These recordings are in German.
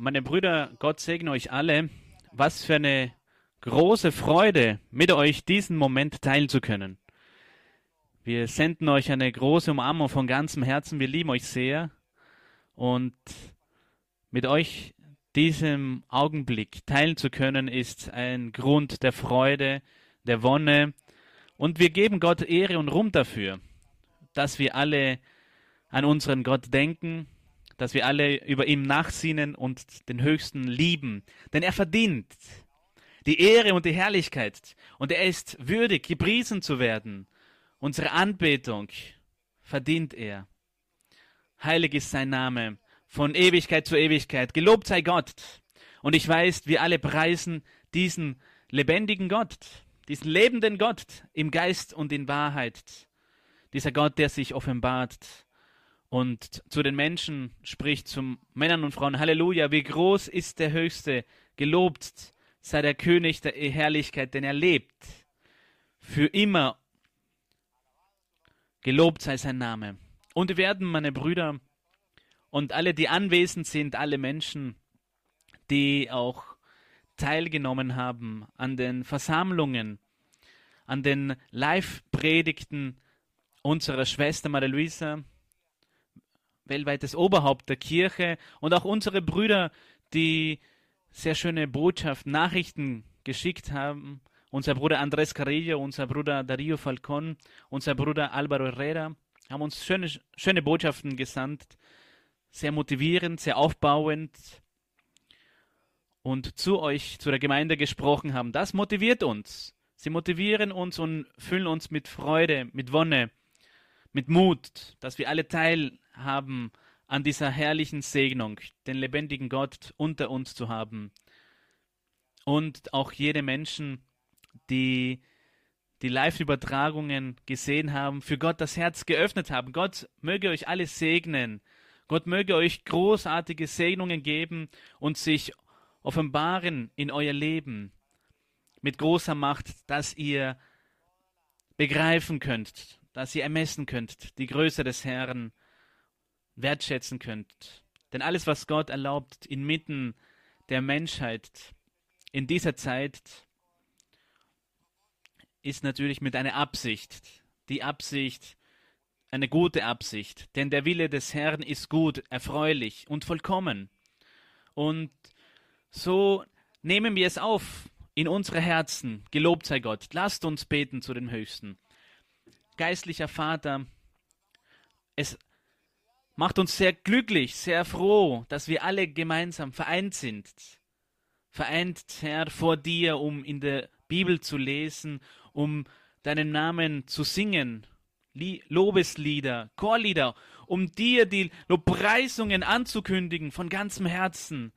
Meine Brüder, Gott segne euch alle. Was für eine große Freude, mit euch diesen Moment teilen zu können. Wir senden euch eine große Umarmung von ganzem Herzen. Wir lieben euch sehr. Und mit euch diesem Augenblick teilen zu können, ist ein Grund der Freude, der Wonne. Und wir geben Gott Ehre und Ruhm dafür, dass wir alle an unseren Gott denken, dass wir alle über ihm nachsinnen und den Höchsten lieben. Denn er verdient die Ehre und die Herrlichkeit. Und er ist würdig, gepriesen zu werden. Unsere Anbetung verdient er. Heilig ist sein Name von Ewigkeit zu Ewigkeit. Gelobt sei Gott. Und ich weiß, wir alle preisen diesen lebendigen Gott, diesen lebenden Gott im Geist und in Wahrheit. Dieser Gott, der sich offenbart und zu den Menschen spricht, zu Männern und Frauen, Halleluja, wie groß ist der Höchste, gelobt sei der König der Herrlichkeit, denn er lebt für immer. Gelobt sei sein Name. Und wir werden, meine Brüder und alle, die anwesend sind, alle Menschen, die auch teilgenommen haben an den Versammlungen, an den Live-Predigten unserer Schwester Maria Luisa, weltweites Oberhaupt der Kirche und auch unsere Brüder, die sehr schöne Botschaften, Nachrichten geschickt haben. Unser Bruder Andrés Carrillo, unser Bruder Darío Falcón, unser Bruder Álvaro Herrera haben uns schöne, schöne Botschaften gesandt. Sehr motivierend, sehr aufbauend. Und zu euch, zu der Gemeinde gesprochen haben. Das motiviert uns. Sie motivieren uns und füllen uns mit Freude, mit Wonne, mit Mut, dass wir alle teilhaben an dieser herrlichen Segnung, den lebendigen Gott unter uns zu haben. Und auch jede Menschen, die die Live-Übertragungen gesehen haben, für Gott das Herz geöffnet haben. Gott möge euch alle segnen. Gott möge euch großartige Segnungen geben und sich offenbaren in euer Leben mit großer Macht, dass ihr begreifen könnt, dass ihr ermessen könnt, die Größe des Herrn wertschätzen könnt. Denn alles, was Gott erlaubt inmitten der Menschheit in dieser Zeit, ist natürlich mit einer Absicht. Die Absicht, eine gute Absicht. Denn der Wille des Herrn ist gut, erfreulich und vollkommen. Und so nehmen wir es auf in unsere Herzen. Gelobt sei Gott. Lasst uns beten zu den Höchsten. Geistlicher Vater, es macht uns sehr glücklich, sehr froh, dass wir alle gemeinsam vereint sind. Vereint, Herr, vor dir, um in der Bibel zu lesen, um deinen Namen zu singen, Lobeslieder, Chorlieder, um dir die Lobpreisungen anzukündigen von ganzem Herzen,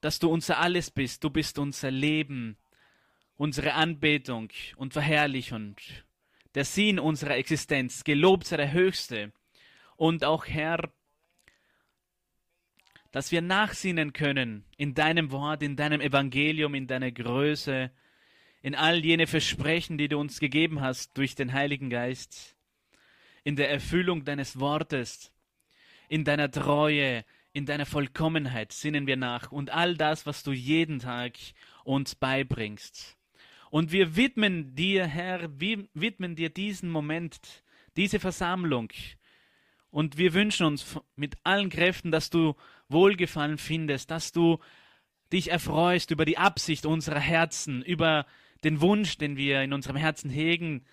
dass du unser Alles bist, du bist unser Leben, unsere Anbetung und Verherrlichung, der Sinn unserer Existenz, gelobt sei der Höchste. Und auch Herr, dass wir nachsinnen können in deinem Wort, in deinem Evangelium, in deiner Größe, in all jene Versprechen, die du uns gegeben hast durch den Heiligen Geist, in der Erfüllung deines Wortes, in deiner Treue, in deiner Vollkommenheit sinnen wir nach und all das, was du jeden Tag uns beibringst. Und wir widmen dir, Herr, wir widmen dir diesen Moment, diese Versammlung, und wir wünschen uns mit allen Kräften, dass du Wohlgefallen findest, dass du dich erfreust über die Absicht unserer Herzen, über den Wunsch, den wir in unserem Herzen hegen,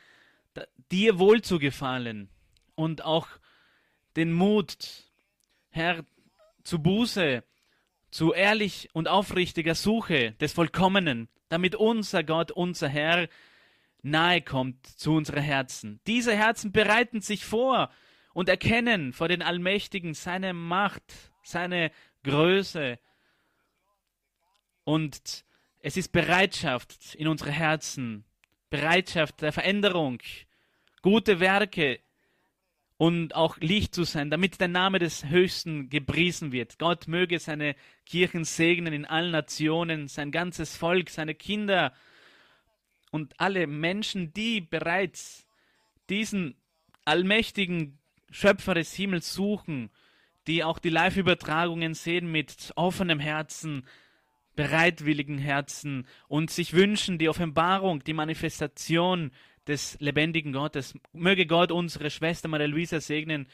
dir wohl zu gefallen und auch den Mut, Herr, zu Buße, zu ehrlich und aufrichtiger Suche des Vollkommenen, damit unser Gott, unser Herr nahe kommt zu unseren Herzen. Diese Herzen bereiten sich vor und erkennen vor den Allmächtigen seine Macht, seine Größe. Und es ist Bereitschaft in unsere Herzen, Bereitschaft der Veränderung, gute Werke und auch Licht zu sein, damit der Name des Höchsten gepriesen wird. Gott möge seine Kirchen segnen in allen Nationen, sein ganzes Volk, seine Kinder und alle Menschen, die bereits diesen allmächtigen Schöpfer des Himmels suchen, die auch die Live-Übertragungen sehen mit offenem Herzen, bereitwilligen Herzen und sich wünschen, die Offenbarung, die Manifestation des lebendigen Gottes. Möge Gott unsere Schwester Maria Luisa segnen,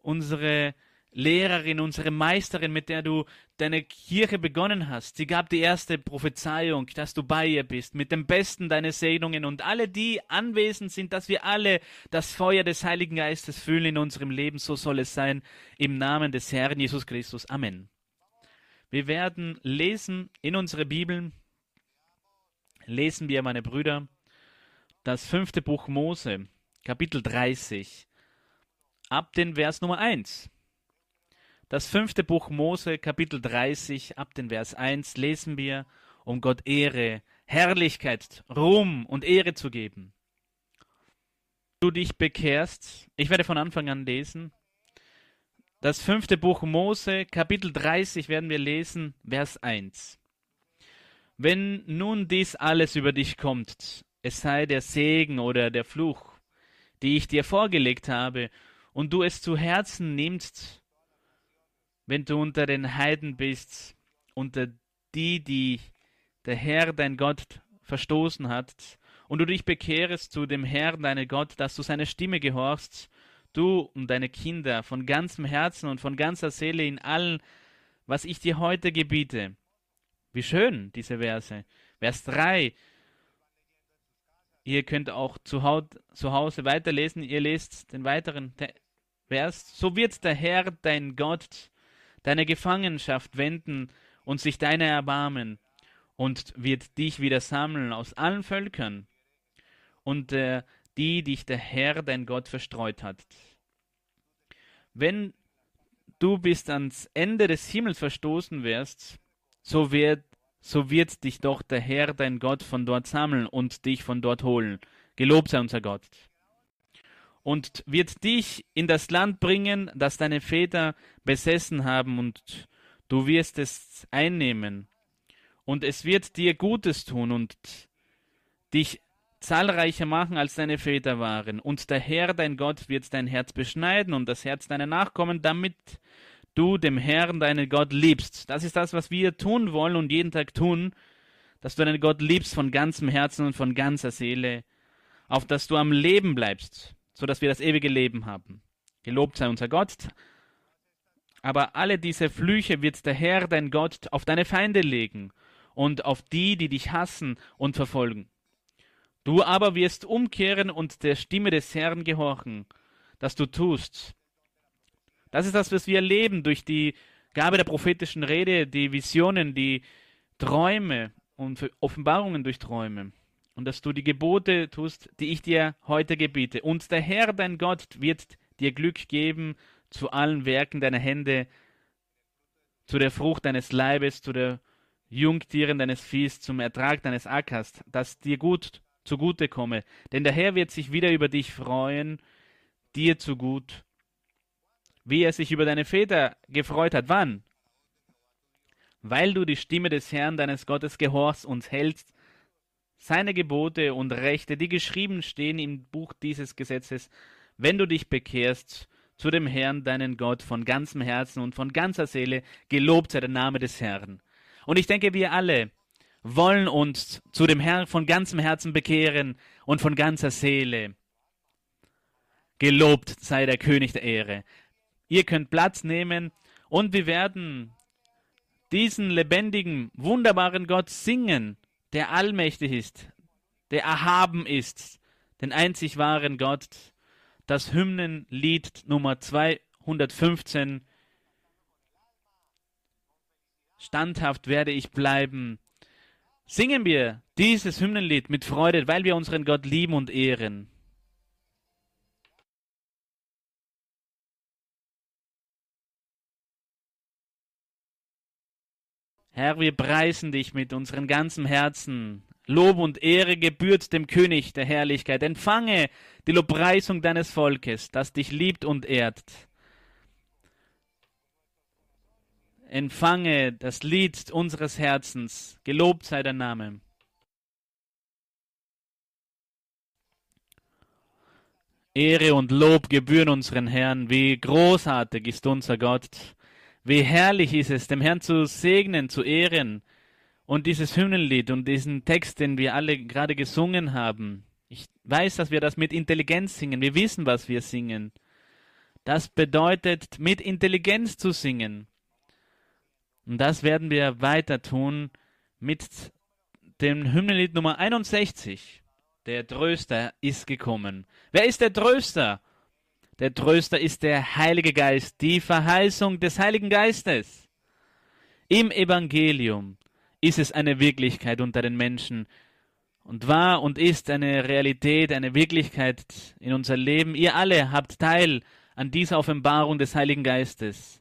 unsere Lehrerin, unsere Meisterin, mit der du deine Kirche begonnen hast. Sie gab die erste Prophezeiung, dass du bei ihr bist, mit dem Besten deine Segnungen und alle, die anwesend sind, dass wir alle das Feuer des Heiligen Geistes fühlen in unserem Leben. So soll es sein. Im Namen des Herrn Jesus Christus. Amen. Wir werden lesen in unsere Bibeln, lesen wir, meine Brüder, das fünfte Buch Mose, Kapitel 30, ab den Vers Nummer 1. Das fünfte Buch Mose, Kapitel 30, ab den Vers 1 lesen wir, um Gott Ehre, Herrlichkeit, Ruhm und Ehre zu geben. Du dich bekehrst, ich werde von Anfang an lesen. Das fünfte Buch Mose, Kapitel 30 werden wir lesen, Vers 1. Wenn nun dies alles über dich kommt, es sei der Segen oder der Fluch, die ich dir vorgelegt habe, und du es zu Herzen nimmst, wenn du unter den Heiden bist, unter die, die der Herr, dein Gott, verstoßen hat, und du dich bekehrst zu dem Herrn, deinem Gott, dass du seine Stimme gehorchst, du und deine Kinder von ganzem Herzen und von ganzer Seele in allem, was ich dir heute gebiete. Wie schön, diese Verse. Vers 3. Ihr könnt auch zu, Hause weiterlesen. Ihr lest den weiteren Vers. So wird der Herr, dein Gott, deine Gefangenschaft wenden und sich deiner erbarmen und wird dich wieder sammeln aus allen Völkern und äh, die dich der Herr dein Gott verstreut hat. Wenn du bis ans Ende des Himmels verstoßen wirst, so wird, so wird dich doch der Herr dein Gott von dort sammeln und dich von dort holen. Gelobt sei unser Gott und wird dich in das Land bringen, das deine Väter besessen haben, und du wirst es einnehmen. Und es wird dir Gutes tun und dich zahlreicher machen, als deine Väter waren. Und der Herr, dein Gott, wird dein Herz beschneiden und das Herz deiner Nachkommen, damit du dem Herrn, deinen Gott, liebst. Das ist das, was wir tun wollen und jeden Tag tun, dass du deinen Gott liebst von ganzem Herzen und von ganzer Seele, auf dass du am Leben bleibst so dass wir das ewige Leben haben. Gelobt sei unser Gott. Aber alle diese Flüche wird der Herr, dein Gott, auf deine Feinde legen und auf die, die dich hassen und verfolgen. Du aber wirst umkehren und der Stimme des Herrn gehorchen, dass du tust. Das ist das, was wir erleben durch die Gabe der prophetischen Rede, die Visionen, die Träume und Offenbarungen durch Träume und dass du die Gebote tust, die ich dir heute gebiete. Und der Herr, dein Gott, wird dir Glück geben zu allen Werken deiner Hände, zu der Frucht deines Leibes, zu der Jungtieren deines Viehs, zum Ertrag deines Ackers, dass dir gut zugute komme. Denn der Herr wird sich wieder über dich freuen, dir zu gut, wie er sich über deine Väter gefreut hat. Wann? Weil du die Stimme des Herrn deines Gottes gehorchst und hältst seine Gebote und Rechte, die geschrieben stehen im Buch dieses Gesetzes, wenn du dich bekehrst zu dem Herrn, deinen Gott, von ganzem Herzen und von ganzer Seele, gelobt sei der Name des Herrn. Und ich denke, wir alle wollen uns zu dem Herrn von ganzem Herzen bekehren und von ganzer Seele. Gelobt sei der König der Ehre. Ihr könnt Platz nehmen und wir werden diesen lebendigen, wunderbaren Gott singen der allmächtig ist, der erhaben ist, den einzig wahren Gott, das Hymnenlied Nummer 215. Standhaft werde ich bleiben. Singen wir dieses Hymnenlied mit Freude, weil wir unseren Gott lieben und ehren. Herr, wir preisen dich mit unserem ganzen Herzen. Lob und Ehre gebührt dem König der Herrlichkeit. Empfange die Lobpreisung deines Volkes, das dich liebt und ehrt. Empfange das Lied unseres Herzens. Gelobt sei der Name. Ehre und Lob gebühren unseren Herrn. Wie großartig ist unser Gott. Wie herrlich ist es, dem Herrn zu segnen, zu ehren. Und dieses Hymnenlied und diesen Text, den wir alle gerade gesungen haben. Ich weiß, dass wir das mit Intelligenz singen. Wir wissen, was wir singen. Das bedeutet, mit Intelligenz zu singen. Und das werden wir weiter tun mit dem Hymnenlied Nummer 61. Der Tröster ist gekommen. Wer ist der Tröster? Der Tröster ist der Heilige Geist, die Verheißung des Heiligen Geistes. Im Evangelium ist es eine Wirklichkeit unter den Menschen und war und ist eine Realität, eine Wirklichkeit in unser Leben. Ihr alle habt Teil an dieser Offenbarung des Heiligen Geistes.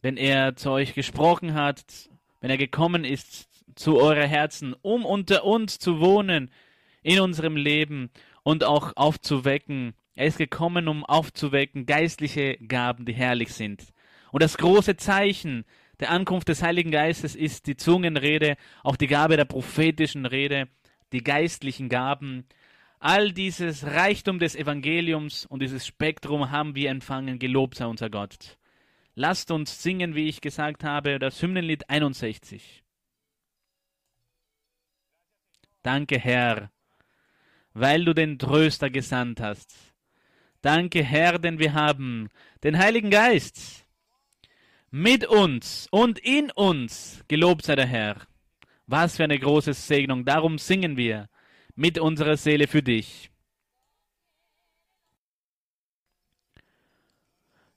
Wenn er zu euch gesprochen hat, wenn er gekommen ist zu eurer Herzen, um unter uns zu wohnen in unserem Leben und auch aufzuwecken. Er ist gekommen, um aufzuwecken geistliche Gaben, die herrlich sind. Und das große Zeichen der Ankunft des Heiligen Geistes ist die Zungenrede, auch die Gabe der prophetischen Rede, die geistlichen Gaben. All dieses Reichtum des Evangeliums und dieses Spektrum haben wir empfangen, gelobt sei unser Gott. Lasst uns singen, wie ich gesagt habe, das Hymnenlied 61. Danke, Herr, weil du den Tröster gesandt hast. Danke, Herr, denn wir haben den Heiligen Geist mit uns und in uns. Gelobt sei der Herr. Was für eine große Segnung. Darum singen wir mit unserer Seele für dich.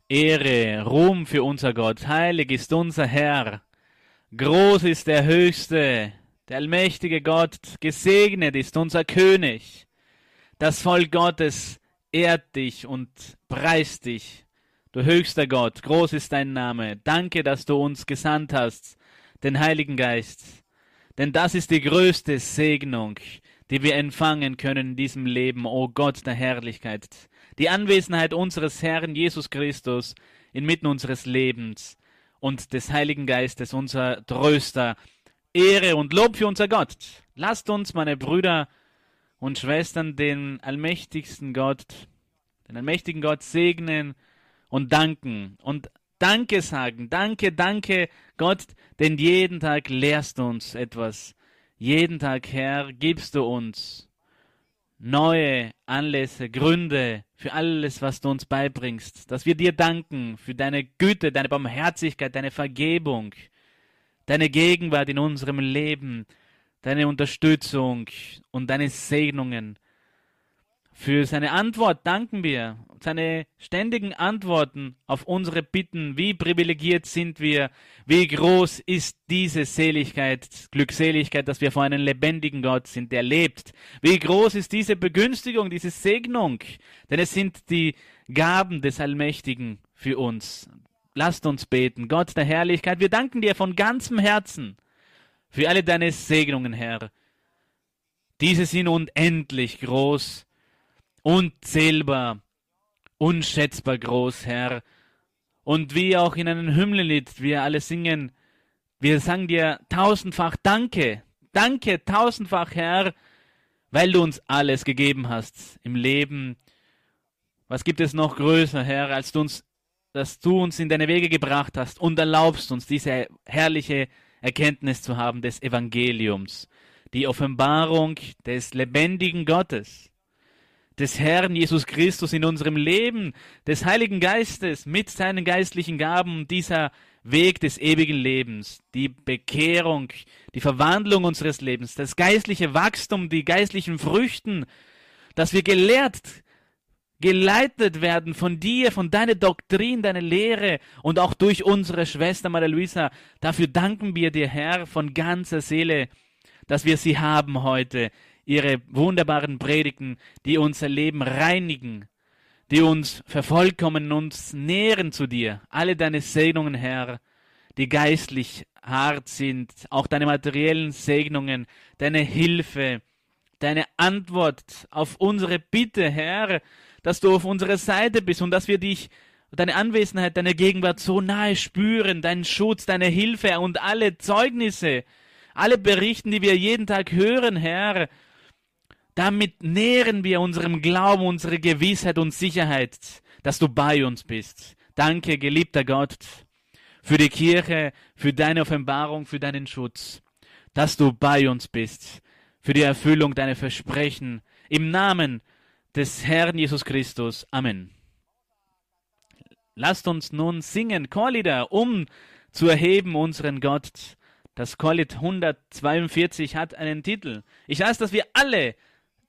Ehre, Ruhm für unser Gott. Heilig ist unser Herr. Groß ist der Höchste, der allmächtige Gott, gesegnet ist unser König. Das Volk Gottes ehrt dich und preist dich. Du höchster Gott, groß ist dein Name. Danke, dass du uns gesandt hast, den Heiligen Geist. Denn das ist die größte Segnung, die wir empfangen können in diesem Leben, o Gott der Herrlichkeit. Die Anwesenheit unseres Herrn Jesus Christus inmitten unseres Lebens und des Heiligen Geistes, unser Tröster, Ehre und Lob für unser Gott. Lasst uns, meine Brüder und Schwestern, den allmächtigsten Gott, den allmächtigen Gott segnen und danken und Danke sagen. Danke, danke Gott, denn jeden Tag lehrst du uns etwas. Jeden Tag, Herr, gibst du uns neue Anlässe, Gründe für alles, was du uns beibringst. Dass wir dir danken für deine Güte, deine Barmherzigkeit, deine Vergebung deine Gegenwart in unserem Leben, deine Unterstützung und deine Segnungen. Für seine Antwort danken wir, seine ständigen Antworten auf unsere Bitten. Wie privilegiert sind wir, wie groß ist diese Seligkeit, Glückseligkeit, dass wir vor einem lebendigen Gott sind, der lebt. Wie groß ist diese Begünstigung, diese Segnung, denn es sind die Gaben des Allmächtigen für uns. Lasst uns beten. Gott der Herrlichkeit, wir danken dir von ganzem Herzen für alle deine Segnungen, Herr. Diese sind unendlich groß, unzählbar, unschätzbar groß, Herr. Und wie auch in einem Hymnenlied wir alle singen, wir sagen dir tausendfach Danke, Danke tausendfach, Herr, weil du uns alles gegeben hast im Leben. Was gibt es noch größer, Herr, als du uns dass du uns in deine Wege gebracht hast und erlaubst uns diese herrliche Erkenntnis zu haben des Evangeliums, die Offenbarung des lebendigen Gottes, des Herrn Jesus Christus in unserem Leben, des Heiligen Geistes mit seinen geistlichen Gaben, dieser Weg des ewigen Lebens, die Bekehrung, die Verwandlung unseres Lebens, das geistliche Wachstum, die geistlichen Früchten, dass wir gelehrt geleitet werden von dir, von deiner Doktrin, deiner Lehre und auch durch unsere Schwester Maria Luisa. Dafür danken wir dir, Herr, von ganzer Seele, dass wir sie haben heute. Ihre wunderbaren Predigten, die unser Leben reinigen, die uns vervollkommen, uns nähren zu dir. Alle deine Segnungen, Herr, die geistlich hart sind, auch deine materiellen Segnungen, deine Hilfe, deine Antwort auf unsere Bitte, Herr, dass du auf unserer Seite bist und dass wir dich, deine Anwesenheit, deine Gegenwart so nahe spüren, deinen Schutz, deine Hilfe und alle Zeugnisse, alle Berichten, die wir jeden Tag hören, Herr, Damit nähren wir unserem Glauben, unsere Gewissheit und Sicherheit, dass du bei uns bist. Danke, geliebter Gott, für die Kirche, für deine Offenbarung, für deinen Schutz, dass du bei uns bist, für die Erfüllung deiner Versprechen. Im Namen des Herrn Jesus Christus. Amen. Lasst uns nun singen Chorlieder, um zu erheben unseren Gott. Das Chorlied 142 hat einen Titel. Ich weiß, dass wir alle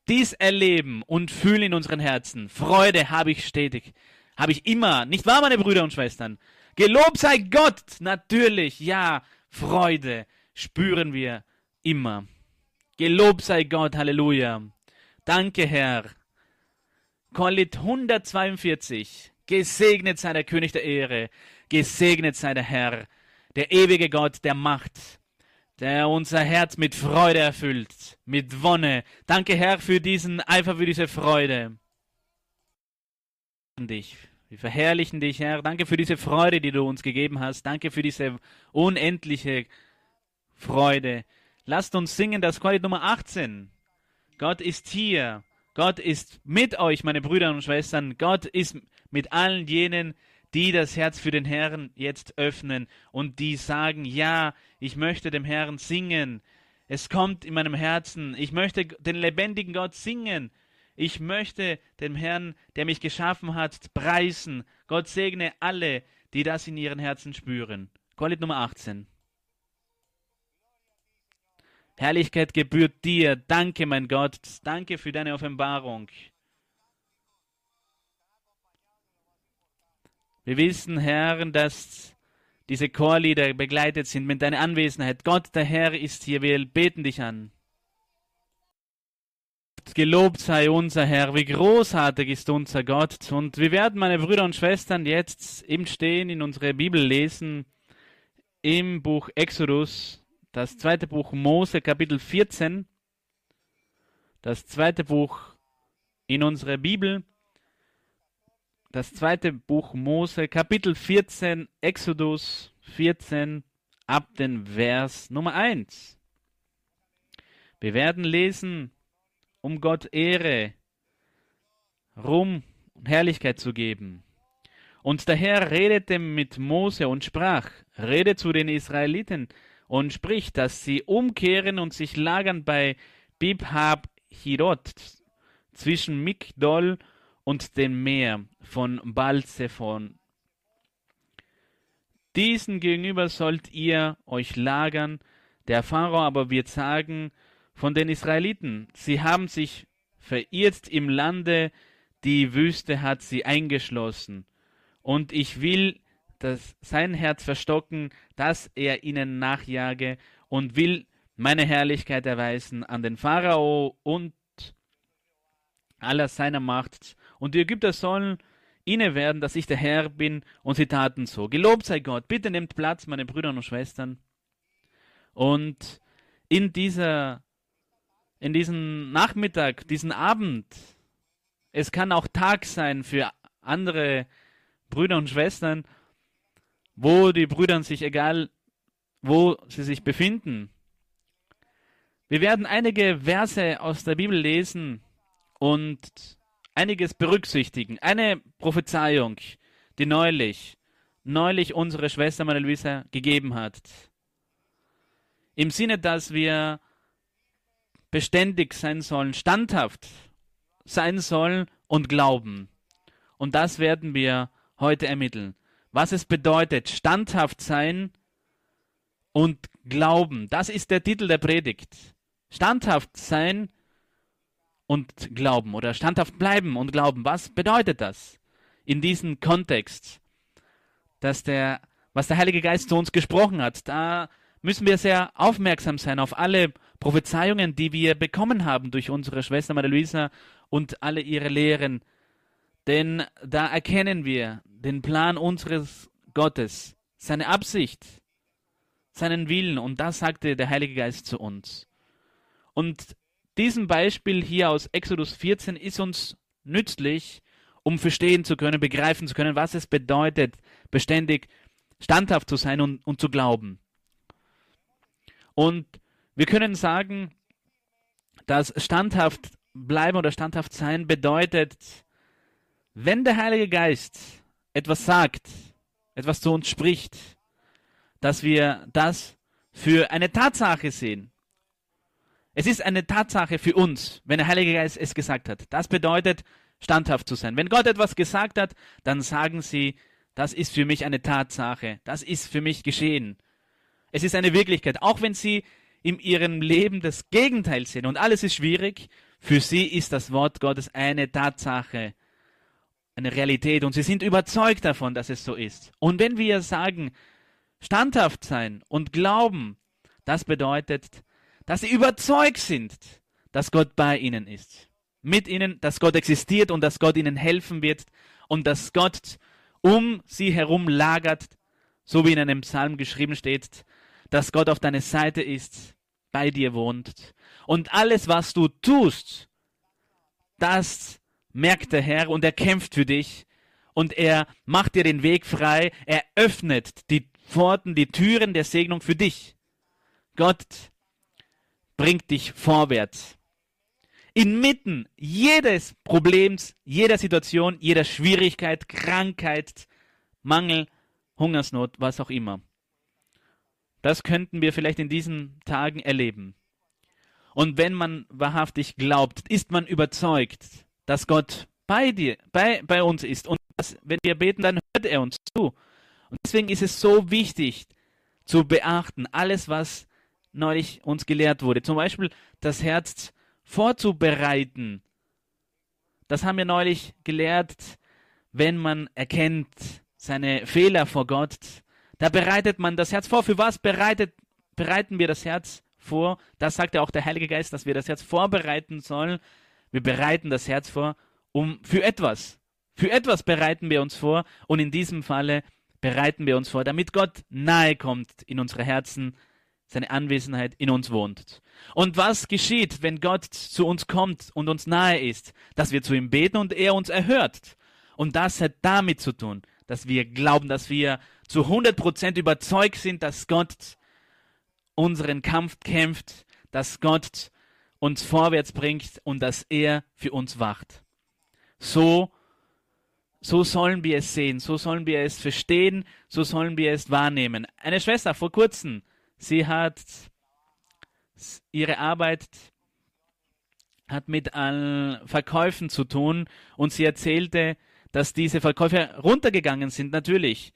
dies erleben und fühlen in unseren Herzen. Freude habe ich stetig, habe ich immer. Nicht wahr, meine Brüder und Schwestern? Gelobt sei Gott, natürlich, ja, Freude spüren wir immer. Gelobt sei Gott, Halleluja. Danke, Herr. Chorlied 142. Gesegnet sei der König der Ehre, gesegnet sei der Herr, der ewige Gott der Macht, der unser Herz mit Freude erfüllt, mit Wonne. Danke, Herr, für diesen Eifer, für diese Freude. Dich. Wir verherrlichen dich, Herr. Danke für diese Freude, die du uns gegeben hast. Danke für diese unendliche Freude. Lasst uns singen das Chorlied Nummer 18. Gott ist hier. Gott ist mit euch, meine Brüder und Schwestern. Gott ist mit allen jenen, die das Herz für den Herrn jetzt öffnen und die sagen, ja, ich möchte dem Herrn singen. Es kommt in meinem Herzen. Ich möchte den lebendigen Gott singen. Ich möchte dem Herrn, der mich geschaffen hat, preisen. Gott segne alle, die das in ihren Herzen spüren. Chorlied Nummer 18. Herrlichkeit gebührt dir. Danke, mein Gott. Danke für deine Offenbarung. Wir wissen, Herr, dass diese Chorlieder begleitet sind mit deiner Anwesenheit. Gott, der Herr, ist hier. Wir beten dich an. Gelobt sei unser Herr, wie großartig ist unser Gott. Und wir werden, meine Brüder und Schwestern, jetzt im Stehen in unsere Bibel lesen, im Buch Exodus, das zweite Buch Mose, Kapitel 14, das zweite Buch in unserer Bibel, das zweite Buch Mose, Kapitel 14, Exodus 14, ab den Vers Nummer 1. Wir werden lesen, um Gott Ehre, Ruhm und Herrlichkeit zu geben. Und der Herr redete mit Mose und sprach, rede zu den Israeliten, und spricht, dass sie umkehren und sich lagern bei Bibhab Hirot zwischen Migdol und dem Meer von Balzephon. Diesen gegenüber sollt ihr euch lagern, der Pharao aber wird sagen von den Israeliten, sie haben sich verirrt im Lande, die Wüste hat sie eingeschlossen. Und ich will das, sein Herz verstocken, dass er ihnen nachjage und will meine Herrlichkeit erweisen an den Pharao und aller seiner Macht. Und die Ägypter sollen inne werden, dass ich der Herr bin, und sie taten so. Gelobt sei Gott. Bitte nehmt Platz, meine Brüder und Schwestern. Und in dieser, in diesem Nachmittag, diesen Abend, es kann auch Tag sein für andere Brüder und Schwestern, wo die Brüder sich, egal wo sie sich befinden. Wir werden einige Verse aus der Bibel lesen und einiges berücksichtigen. Eine Prophezeiung, die neulich, neulich unsere Schwester Maria Luisa gegeben hat. Im Sinne, dass wir beständig sein sollen, standhaft sein sollen und glauben. Und das werden wir heute ermitteln was es bedeutet, standhaft sein und glauben. Das ist der Titel der Predigt. Standhaft sein und glauben oder standhaft bleiben und glauben. Was bedeutet das in diesem Kontext, dass der, was der Heilige Geist zu uns gesprochen hat? Da müssen wir sehr aufmerksam sein auf alle Prophezeiungen, die wir bekommen haben durch unsere Schwester Maria Luisa und alle ihre Lehren. Denn da erkennen wir, den Plan unseres Gottes, seine Absicht, seinen Willen. Und das sagte der Heilige Geist zu uns. Und diesem Beispiel hier aus Exodus 14 ist uns nützlich, um verstehen zu können, begreifen zu können, was es bedeutet, beständig standhaft zu sein und, und zu glauben. Und wir können sagen, dass standhaft bleiben oder standhaft sein bedeutet, wenn der Heilige Geist etwas sagt, etwas zu uns spricht, dass wir das für eine Tatsache sehen. Es ist eine Tatsache für uns, wenn der Heilige Geist es gesagt hat. Das bedeutet, standhaft zu sein. Wenn Gott etwas gesagt hat, dann sagen sie, das ist für mich eine Tatsache, das ist für mich geschehen. Es ist eine Wirklichkeit, auch wenn sie in ihrem Leben das Gegenteil sehen und alles ist schwierig, für sie ist das Wort Gottes eine Tatsache, eine Realität und sie sind überzeugt davon, dass es so ist. Und wenn wir sagen, standhaft sein und glauben, das bedeutet, dass sie überzeugt sind, dass Gott bei ihnen ist. Mit ihnen, dass Gott existiert und dass Gott ihnen helfen wird und dass Gott um sie herum lagert, so wie in einem Psalm geschrieben steht, dass Gott auf deiner Seite ist, bei dir wohnt. Und alles, was du tust, das merkt der Herr und er kämpft für dich und er macht dir den Weg frei, er öffnet die Pforten, die Türen der Segnung für dich. Gott bringt dich vorwärts. Inmitten jedes Problems, jeder Situation, jeder Schwierigkeit, Krankheit, Mangel, Hungersnot, was auch immer. Das könnten wir vielleicht in diesen Tagen erleben. Und wenn man wahrhaftig glaubt, ist man überzeugt, dass Gott bei dir, bei, bei uns ist. Und dass, wenn wir beten, dann hört er uns zu. Und deswegen ist es so wichtig zu beachten, alles, was neulich uns gelehrt wurde. Zum Beispiel das Herz vorzubereiten. Das haben wir neulich gelehrt, wenn man erkennt seine Fehler vor Gott. Da bereitet man das Herz vor. Für was bereitet, bereiten wir das Herz vor? Das sagt ja auch der Heilige Geist, dass wir das Herz vorbereiten sollen. Wir bereiten das Herz vor, um für etwas. Für etwas bereiten wir uns vor und in diesem Falle bereiten wir uns vor, damit Gott nahe kommt in unsere Herzen, seine Anwesenheit in uns wohnt. Und was geschieht, wenn Gott zu uns kommt und uns nahe ist? Dass wir zu ihm beten und er uns erhört. Und das hat damit zu tun, dass wir glauben, dass wir zu 100% überzeugt sind, dass Gott unseren Kampf kämpft, dass Gott uns vorwärts bringt und dass er für uns wacht. So, so sollen wir es sehen, so sollen wir es verstehen, so sollen wir es wahrnehmen. Eine Schwester vor kurzem Sie hat ihre Arbeit hat mit Verkäufen zu tun und sie erzählte, dass diese Verkäufe runtergegangen sind. Natürlich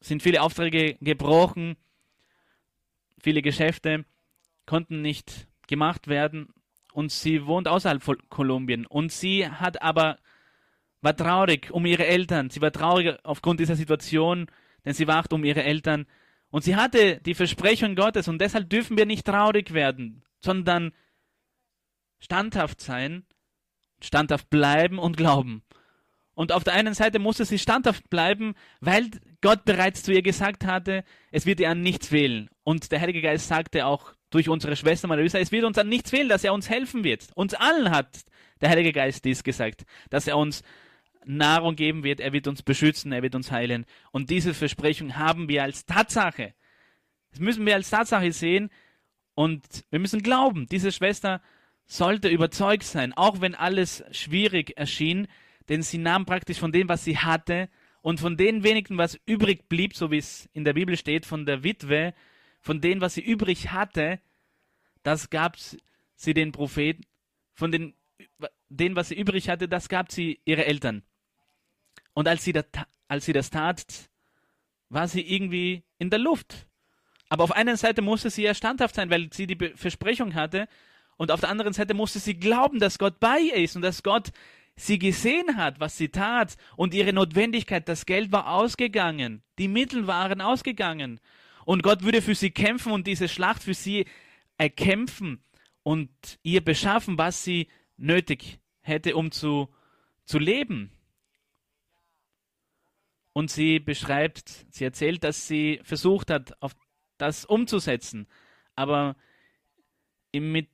sind viele Aufträge gebrochen, viele Geschäfte konnten nicht gemacht werden und sie wohnt außerhalb von Kolumbien und sie hat aber war traurig um ihre Eltern. Sie war traurig aufgrund dieser Situation, denn sie wacht um ihre Eltern und sie hatte die Versprechung Gottes und deshalb dürfen wir nicht traurig werden, sondern standhaft sein, standhaft bleiben und glauben. Und auf der einen Seite musste sie standhaft bleiben, weil Gott bereits zu ihr gesagt hatte, es wird ihr an nichts fehlen. Und der Heilige Geist sagte auch durch unsere Schwester Marisa, es wird uns an nichts fehlen, dass er uns helfen wird. Uns allen hat der Heilige Geist dies gesagt, dass er uns Nahrung geben wird, er wird uns beschützen, er wird uns heilen. Und diese Versprechung haben wir als Tatsache. Das müssen wir als Tatsache sehen und wir müssen glauben, diese Schwester sollte überzeugt sein, auch wenn alles schwierig erschien, denn sie nahm praktisch von dem, was sie hatte und von den wenigen, was übrig blieb, so wie es in der Bibel steht, von der Witwe, von dem, was sie übrig hatte, das gab sie den Propheten, von den, den, was sie übrig hatte, das gab sie ihre Eltern. Und als sie, das, als sie das tat, war sie irgendwie in der Luft. Aber auf einer Seite musste sie ja standhaft sein, weil sie die Versprechung hatte. Und auf der anderen Seite musste sie glauben, dass Gott bei ihr ist und dass Gott sie gesehen hat, was sie tat und ihre Notwendigkeit. Das Geld war ausgegangen. Die Mittel waren ausgegangen. Und Gott würde für sie kämpfen und diese Schlacht für sie erkämpfen und ihr beschaffen, was sie nötig hätte, um zu, zu leben. Und sie beschreibt, sie erzählt, dass sie versucht hat, auf das umzusetzen, aber mit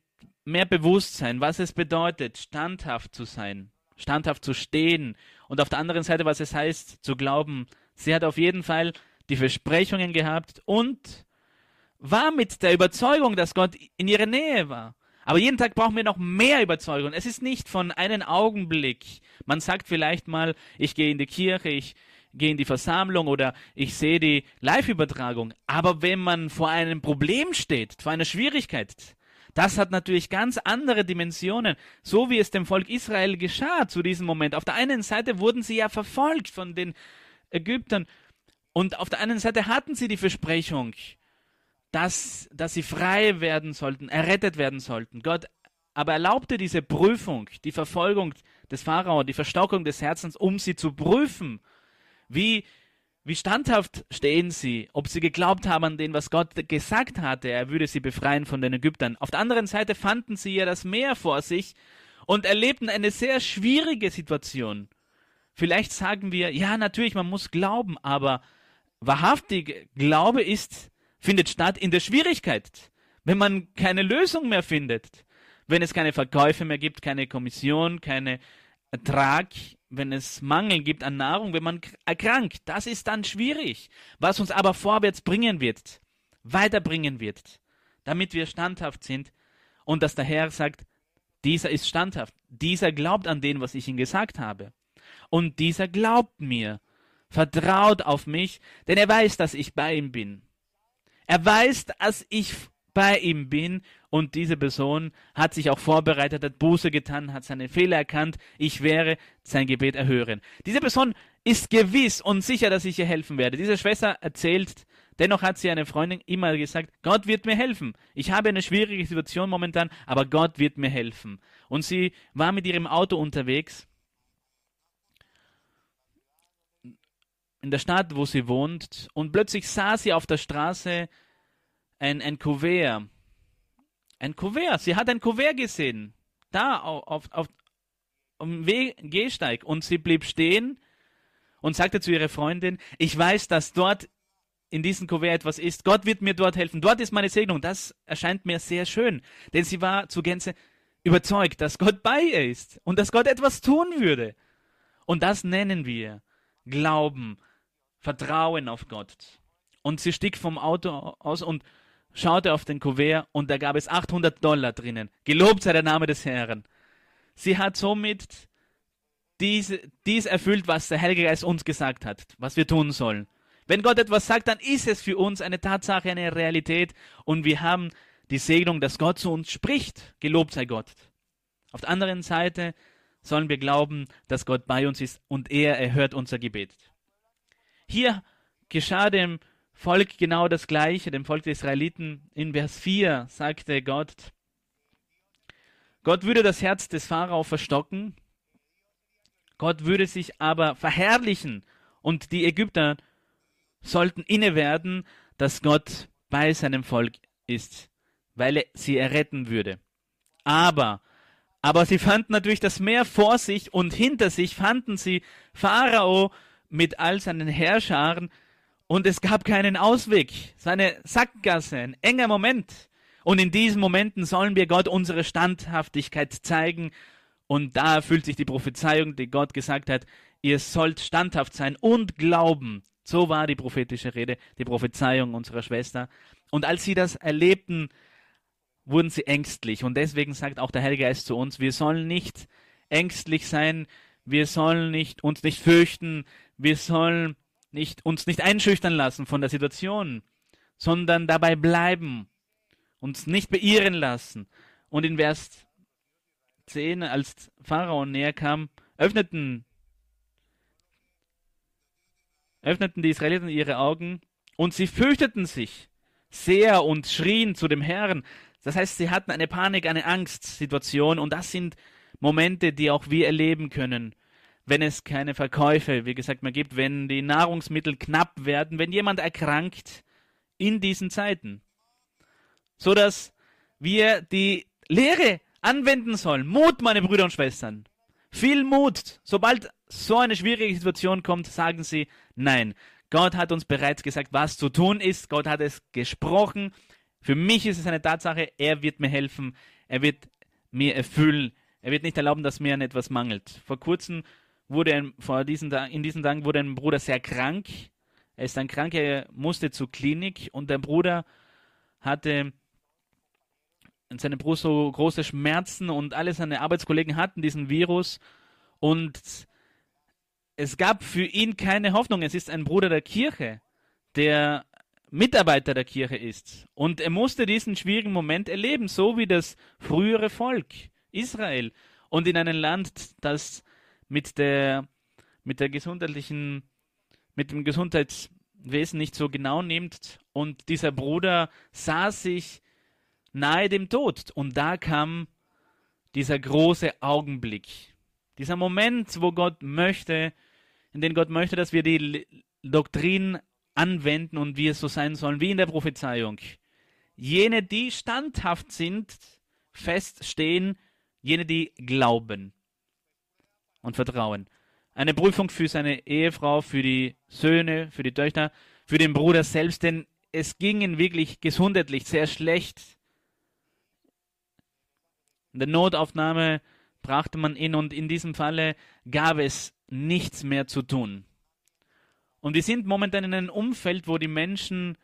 mehr Bewusstsein, was es bedeutet, standhaft zu sein, standhaft zu stehen und auf der anderen Seite, was es heißt, zu glauben. Sie hat auf jeden Fall die Versprechungen gehabt und war mit der Überzeugung, dass Gott in ihrer Nähe war. Aber jeden Tag brauchen wir noch mehr Überzeugung. Es ist nicht von einem Augenblick. Man sagt vielleicht mal, ich gehe in die Kirche, ich gehe in die Versammlung oder ich sehe die Live-Übertragung. Aber wenn man vor einem Problem steht, vor einer Schwierigkeit, das hat natürlich ganz andere Dimensionen, so wie es dem Volk Israel geschah zu diesem Moment. Auf der einen Seite wurden sie ja verfolgt von den Ägyptern und auf der anderen Seite hatten sie die Versprechung, dass, dass sie frei werden sollten, errettet werden sollten. Gott aber erlaubte diese Prüfung, die Verfolgung des Pharao, die Verstockung des Herzens, um sie zu prüfen. Wie, wie standhaft stehen sie, ob sie geglaubt haben an den, was Gott gesagt hatte, er würde sie befreien von den Ägyptern. Auf der anderen Seite fanden sie ja das Meer vor sich und erlebten eine sehr schwierige Situation. Vielleicht sagen wir, ja, natürlich, man muss glauben, aber wahrhaftig Glaube ist findet statt in der Schwierigkeit, wenn man keine Lösung mehr findet, wenn es keine Verkäufe mehr gibt, keine Kommission, keine Ertrag, wenn es Mangel gibt an Nahrung, wenn man erkrankt. Das ist dann schwierig, was uns aber vorwärts bringen wird, weiterbringen wird, damit wir standhaft sind und dass der Herr sagt, dieser ist standhaft, dieser glaubt an den, was ich ihm gesagt habe. Und dieser glaubt mir, vertraut auf mich, denn er weiß, dass ich bei ihm bin. Er weiß, dass ich bei ihm bin und diese Person hat sich auch vorbereitet, hat Buße getan, hat seine Fehler erkannt. Ich werde sein Gebet erhören. Diese Person ist gewiss und sicher, dass ich ihr helfen werde. Diese Schwester erzählt, dennoch hat sie eine Freundin immer gesagt, Gott wird mir helfen. Ich habe eine schwierige Situation momentan, aber Gott wird mir helfen. Und sie war mit ihrem Auto unterwegs in der Stadt, wo sie wohnt, und plötzlich sah sie auf der Straße ein, ein Kuvert. Ein Kuvert. Sie hat ein Kuvert gesehen. Da auf, auf, dem Gehsteig. Und sie blieb stehen und sagte zu ihrer Freundin, ich weiß, dass dort in diesem Kuvert etwas ist. Gott wird mir dort helfen. Dort ist meine Segnung. Das erscheint mir sehr schön. Denn sie war zu Gänze überzeugt, dass Gott bei ihr ist und dass Gott etwas tun würde. Und das nennen wir Glauben. Vertrauen auf Gott. Und sie stieg vom Auto aus und schaute auf den Kuvert und da gab es 800 Dollar drinnen. Gelobt sei der Name des Herrn. Sie hat somit dies, dies erfüllt, was der Heilige Geist uns gesagt hat, was wir tun sollen. Wenn Gott etwas sagt, dann ist es für uns eine Tatsache, eine Realität und wir haben die Segnung, dass Gott zu uns spricht. Gelobt sei Gott. Auf der anderen Seite sollen wir glauben, dass Gott bei uns ist und er erhört unser Gebet. Hier geschah dem Volk genau das Gleiche, dem Volk der Israeliten. In Vers 4 sagte Gott, Gott würde das Herz des Pharao verstocken, Gott würde sich aber verherrlichen und die Ägypter sollten inne werden, dass Gott bei seinem Volk ist, weil er sie erretten würde. Aber, aber sie fanden natürlich das Meer vor sich und hinter sich fanden sie Pharao, mit all seinen Herrscharen und es gab keinen Ausweg. Es war eine Sackgasse, ein enger Moment. Und in diesen Momenten sollen wir Gott unsere Standhaftigkeit zeigen. Und da erfüllt sich die Prophezeiung, die Gott gesagt hat, ihr sollt standhaft sein und glauben. So war die prophetische Rede, die Prophezeiung unserer Schwester. Und als sie das erlebten, wurden sie ängstlich. Und deswegen sagt auch der Heilige Geist zu uns, wir sollen nicht ängstlich sein, wir sollen nicht, uns nicht fürchten, wir sollen nicht, uns nicht einschüchtern lassen von der Situation, sondern dabei bleiben, uns nicht beirren lassen. Und in Vers 10, als Pharao näher kam, öffneten, öffneten die Israeliten ihre Augen und sie fürchteten sich sehr und schrien zu dem Herrn. Das heißt, sie hatten eine Panik, eine Angstsituation und das sind Momente, die auch wir erleben können wenn es keine Verkäufe, wie gesagt, mehr gibt, wenn die Nahrungsmittel knapp werden, wenn jemand erkrankt in diesen Zeiten. So dass wir die Lehre anwenden sollen. Mut, meine Brüder und Schwestern. Viel Mut. Sobald so eine schwierige Situation kommt, sagen sie, nein. Gott hat uns bereits gesagt, was zu tun ist. Gott hat es gesprochen. Für mich ist es eine Tatsache, er wird mir helfen. Er wird mir erfüllen. Er wird nicht erlauben, dass mir an etwas mangelt. Vor kurzem wurde ein, vor diesen, in diesen Tagen wurde ein Bruder sehr krank. Er ist dann krank, er musste zur Klinik und der Bruder hatte seinem Bruder so große Schmerzen und alle seine Arbeitskollegen hatten diesen Virus und es gab für ihn keine Hoffnung. Es ist ein Bruder der Kirche, der Mitarbeiter der Kirche ist. Und er musste diesen schwierigen Moment erleben, so wie das frühere Volk Israel. Und in einem Land, das mit der, mit der gesundheitlichen, mit dem Gesundheitswesen nicht so genau nimmt. Und dieser Bruder sah sich nahe dem Tod. Und da kam dieser große Augenblick. Dieser Moment, wo Gott möchte, in dem Gott möchte, dass wir die Doktrin anwenden und wie es so sein sollen, wie in der Prophezeiung. Jene, die standhaft sind, feststehen, jene, die glauben und vertrauen. Eine Prüfung für seine Ehefrau, für die Söhne, für die Töchter, für den Bruder selbst, denn es ging ihm wirklich gesundheitlich sehr schlecht. In der Notaufnahme brachte man ihn und in diesem Falle gab es nichts mehr zu tun. Und wir sind momentan in einem Umfeld, wo die Menschen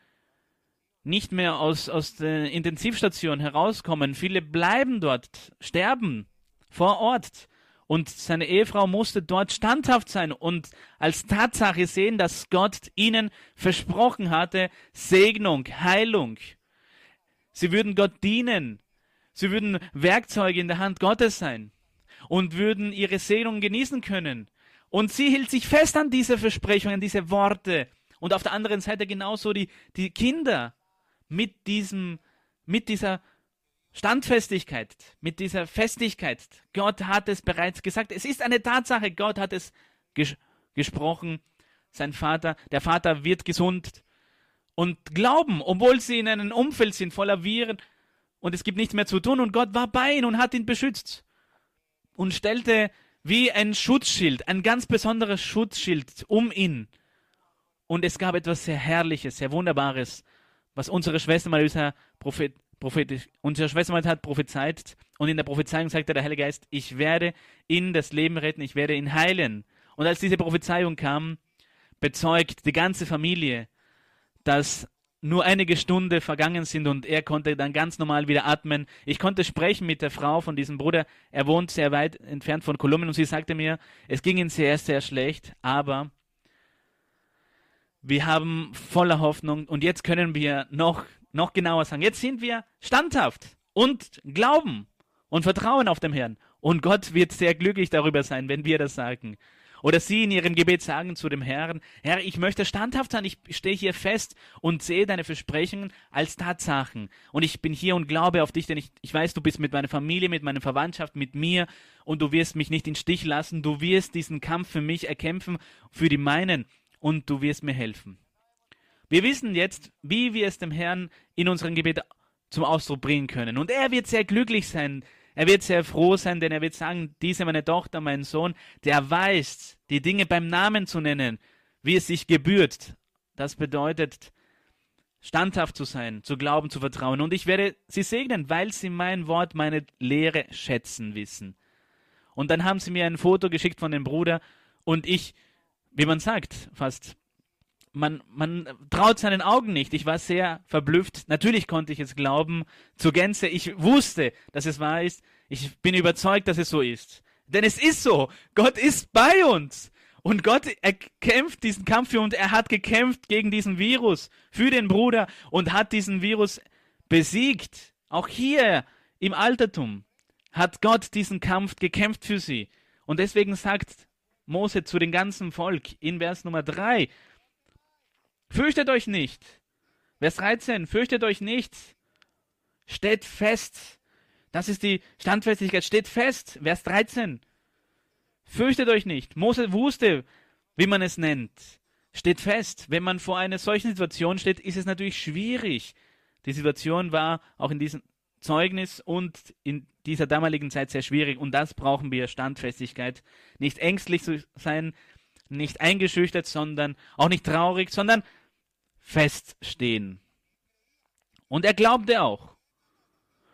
nicht mehr aus, aus der Intensivstation herauskommen. Viele bleiben dort, sterben vor Ort. Und seine Ehefrau musste dort standhaft sein und als Tatsache sehen, dass Gott ihnen versprochen hatte, Segnung, Heilung. Sie würden Gott dienen. Sie würden Werkzeuge in der Hand Gottes sein und würden ihre Segnung genießen können. Und sie hielt sich fest an diese Versprechungen, an diese Worte. Und auf der anderen Seite genauso die, die Kinder mit diesem, mit dieser Standfestigkeit, mit dieser Festigkeit. Gott hat es bereits gesagt. Es ist eine Tatsache. Gott hat es ges gesprochen. Sein Vater, der Vater wird gesund. Und glauben, obwohl sie in einem Umfeld sind voller Viren und es gibt nichts mehr zu tun und Gott war bei ihnen und hat ihn beschützt und stellte wie ein Schutzschild, ein ganz besonderes Schutzschild um ihn. Und es gab etwas sehr Herrliches, sehr Wunderbares, was unsere Schwester Marisa Prophet, prophetisch, unsere Schwester Marisa hat prophezeit. Und in der Prophezeiung sagte der Heilige Geist, ich werde ihn das Leben retten, ich werde ihn heilen. Und als diese Prophezeiung kam, bezeugt die ganze Familie, dass nur einige Stunden vergangen sind und er konnte dann ganz normal wieder atmen. Ich konnte sprechen mit der Frau von diesem Bruder. Er wohnt sehr weit entfernt von Kolumbien und sie sagte mir, es ging ihm sehr, sehr schlecht, aber wir haben voller Hoffnung und jetzt können wir noch, noch genauer sagen, jetzt sind wir standhaft und glauben und vertrauen auf den Herrn. Und Gott wird sehr glücklich darüber sein, wenn wir das sagen. Oder sie in ihrem Gebet sagen zu dem Herrn, Herr, ich möchte standhaft sein, ich stehe hier fest und sehe deine Versprechen als Tatsachen. Und ich bin hier und glaube auf dich, denn ich, ich weiß, du bist mit meiner Familie, mit meiner Verwandtschaft, mit mir und du wirst mich nicht in Stich lassen, du wirst diesen Kampf für mich erkämpfen, für die meinen und du wirst mir helfen. Wir wissen jetzt, wie wir es dem Herrn in unserem Gebet zum Ausdruck bringen können. Und er wird sehr glücklich sein, er wird sehr froh sein, denn er wird sagen, diese meine Tochter, mein Sohn, der weiß, die Dinge beim Namen zu nennen, wie es sich gebührt. Das bedeutet, standhaft zu sein, zu glauben, zu vertrauen. Und ich werde sie segnen, weil sie mein Wort, meine Lehre schätzen wissen. Und dann haben sie mir ein Foto geschickt von dem Bruder und ich, wie man sagt, fast man, man traut seinen Augen nicht. Ich war sehr verblüfft. Natürlich konnte ich es glauben zur Gänze. Ich wusste, dass es wahr ist. Ich bin überzeugt, dass es so ist. Denn es ist so. Gott ist bei uns. Und Gott, er kämpft diesen Kampf für uns. Er hat gekämpft gegen diesen Virus, für den Bruder und hat diesen Virus besiegt. Auch hier im Altertum hat Gott diesen Kampf gekämpft für sie. Und deswegen sagt Mose zu dem ganzen Volk in Vers Nummer 3, Fürchtet euch nicht. Vers 13, fürchtet euch nicht. Steht fest. Das ist die Standfestigkeit. Steht fest. Vers 13. Fürchtet euch nicht. Mose wusste, wie man es nennt. Steht fest. Wenn man vor einer solchen Situation steht, ist es natürlich schwierig. Die Situation war auch in diesem Zeugnis und in dieser damaligen Zeit sehr schwierig. Und das brauchen wir Standfestigkeit. Nicht ängstlich zu sein, nicht eingeschüchtert, sondern auch nicht traurig, sondern feststehen. Und er glaubte auch.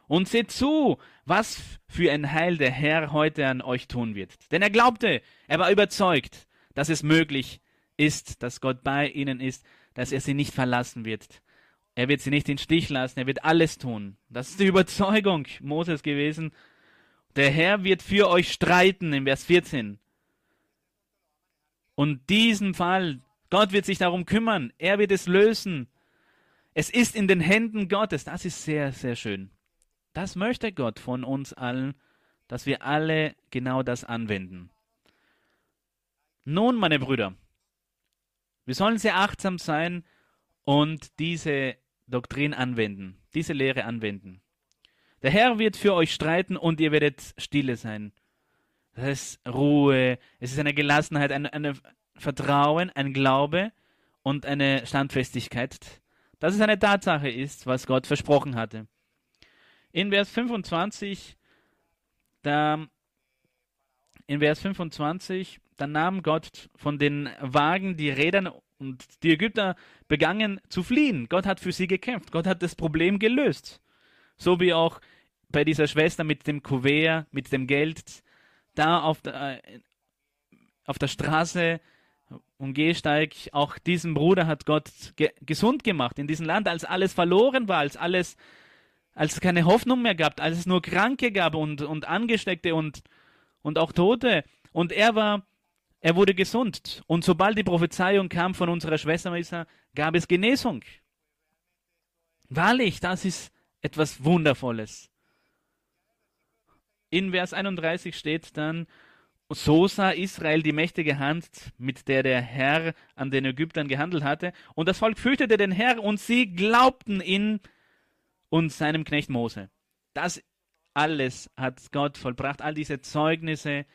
Und seht zu, was für ein Heil der Herr heute an euch tun wird. Denn er glaubte, er war überzeugt, dass es möglich ist, dass Gott bei ihnen ist, dass er sie nicht verlassen wird. Er wird sie nicht in Stich lassen, er wird alles tun. Das ist die Überzeugung Moses gewesen. Der Herr wird für euch streiten, im Vers 14. Und diesen Fall, Gott wird sich darum kümmern, er wird es lösen. Es ist in den Händen Gottes. Das ist sehr, sehr schön. Das möchte Gott von uns allen, dass wir alle genau das anwenden. Nun, meine Brüder, wir sollen sehr achtsam sein und diese Doktrin anwenden, diese Lehre anwenden. Der Herr wird für euch streiten und ihr werdet stille sein. Das ist Ruhe, es ist eine Gelassenheit, ein, ein Vertrauen, ein Glaube und eine Standfestigkeit dass es eine Tatsache ist, was Gott versprochen hatte. In Vers 25, da, in Vers 25, da nahm Gott von den Wagen die Rädern und die Ägypter begangen zu fliehen. Gott hat für sie gekämpft. Gott hat das Problem gelöst. So wie auch bei dieser Schwester mit dem Kuvert, mit dem Geld, da auf der, äh, auf der Straße und Gehsteig, auch diesen Bruder hat Gott ge gesund gemacht in diesem Land, als alles verloren war, als alles, als es keine Hoffnung mehr gab, als es nur Kranke gab und, und Angesteckte und, und auch Tote. Und er war, er wurde gesund. Und sobald die Prophezeiung kam von unserer Schwester Marisa, gab es Genesung. Wahrlich, das ist etwas Wundervolles. In Vers 31 steht dann, so sah Israel die mächtige Hand, mit der der Herr an den Ägyptern gehandelt hatte. Und das Volk fürchtete den Herr und sie glaubten ihn und seinem Knecht Mose. Das alles hat Gott vollbracht. All diese Zeugnisse,